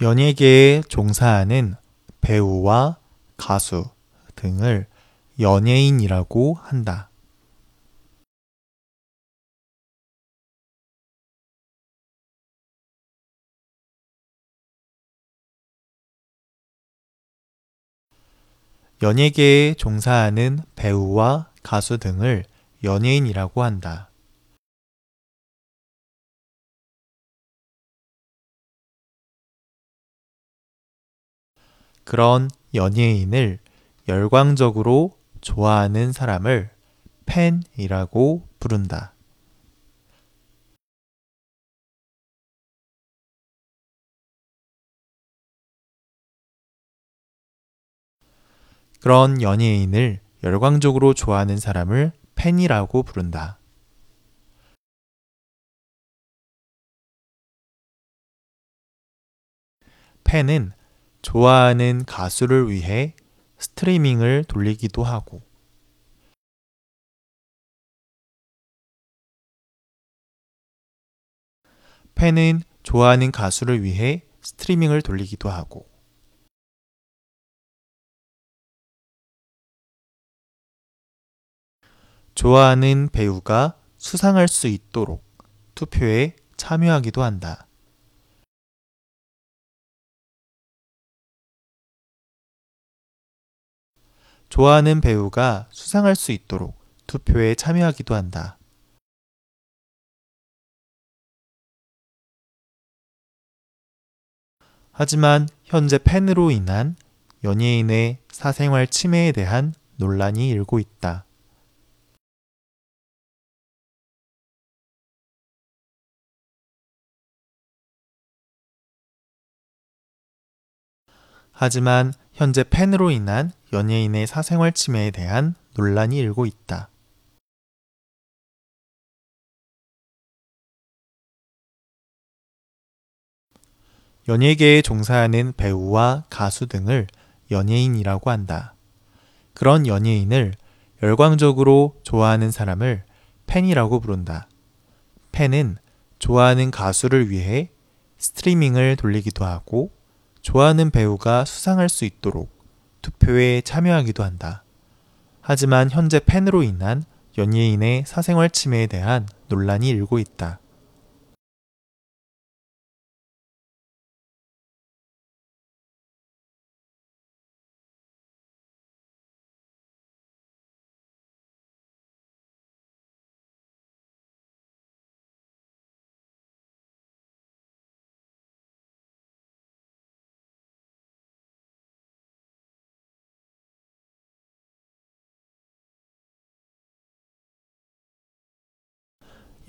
연예계에 종사하는 배우와 가수 등을 연예인이라고 한다. 연예계에 종사하는 배우와 가수 등을 연예인이라고 한다. 그런 연예인을 열광적으로 좋아하는 사람을 팬이라고 부른다. 그런 연예인을 열광적으로 좋아하는 사람을 팬이라고 부른다. 팬은 좋아하는 가수를 위해 스트리밍을 돌리기도 하고, 팬은 좋아하는 가수를 위해 스트리밍을 돌리기도 하고, 좋아하는 배우가 수상할 수 있도록 투표에 참여하기도 한다. 좋아하는 배우가 수상할 수 있도록 투표에 참여하기도 한다. 하지만 현재 팬으로 인한 연예인의 사생활 침해에 대한 논란이 일고 있다. 하지만 현재 팬으로 인한 연예인의 사생활 침해에 대한 논란이 일고 있다. 연예계에 종사하는 배우와 가수 등을 연예인이라고 한다. 그런 연예인을 열광적으로 좋아하는 사람을 팬이라고 부른다. 팬은 좋아하는 가수를 위해 스트리밍을 돌리기도 하고 좋아하는 배우가 수상할 수 있도록 투표에 참여하기도 한다. 하지만 현재 팬으로 인한 연예인의 사생활 침해에 대한 논란이 일고 있다.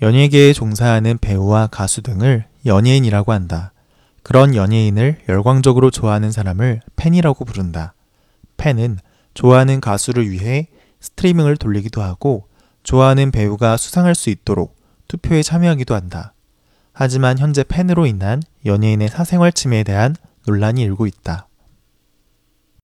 연예계에 종사하는 배우와 가수 등을 연예인이라고 한다. 그런 연예인을 열광적으로 좋아하는 사람을 팬이라고 부른다. 팬은 좋아하는 가수를 위해 스트리밍을 돌리기도 하고 좋아하는 배우가 수상할 수 있도록 투표에 참여하기도 한다. 하지만 현재 팬으로 인한 연예인의 사생활 침해에 대한 논란이 일고 있다.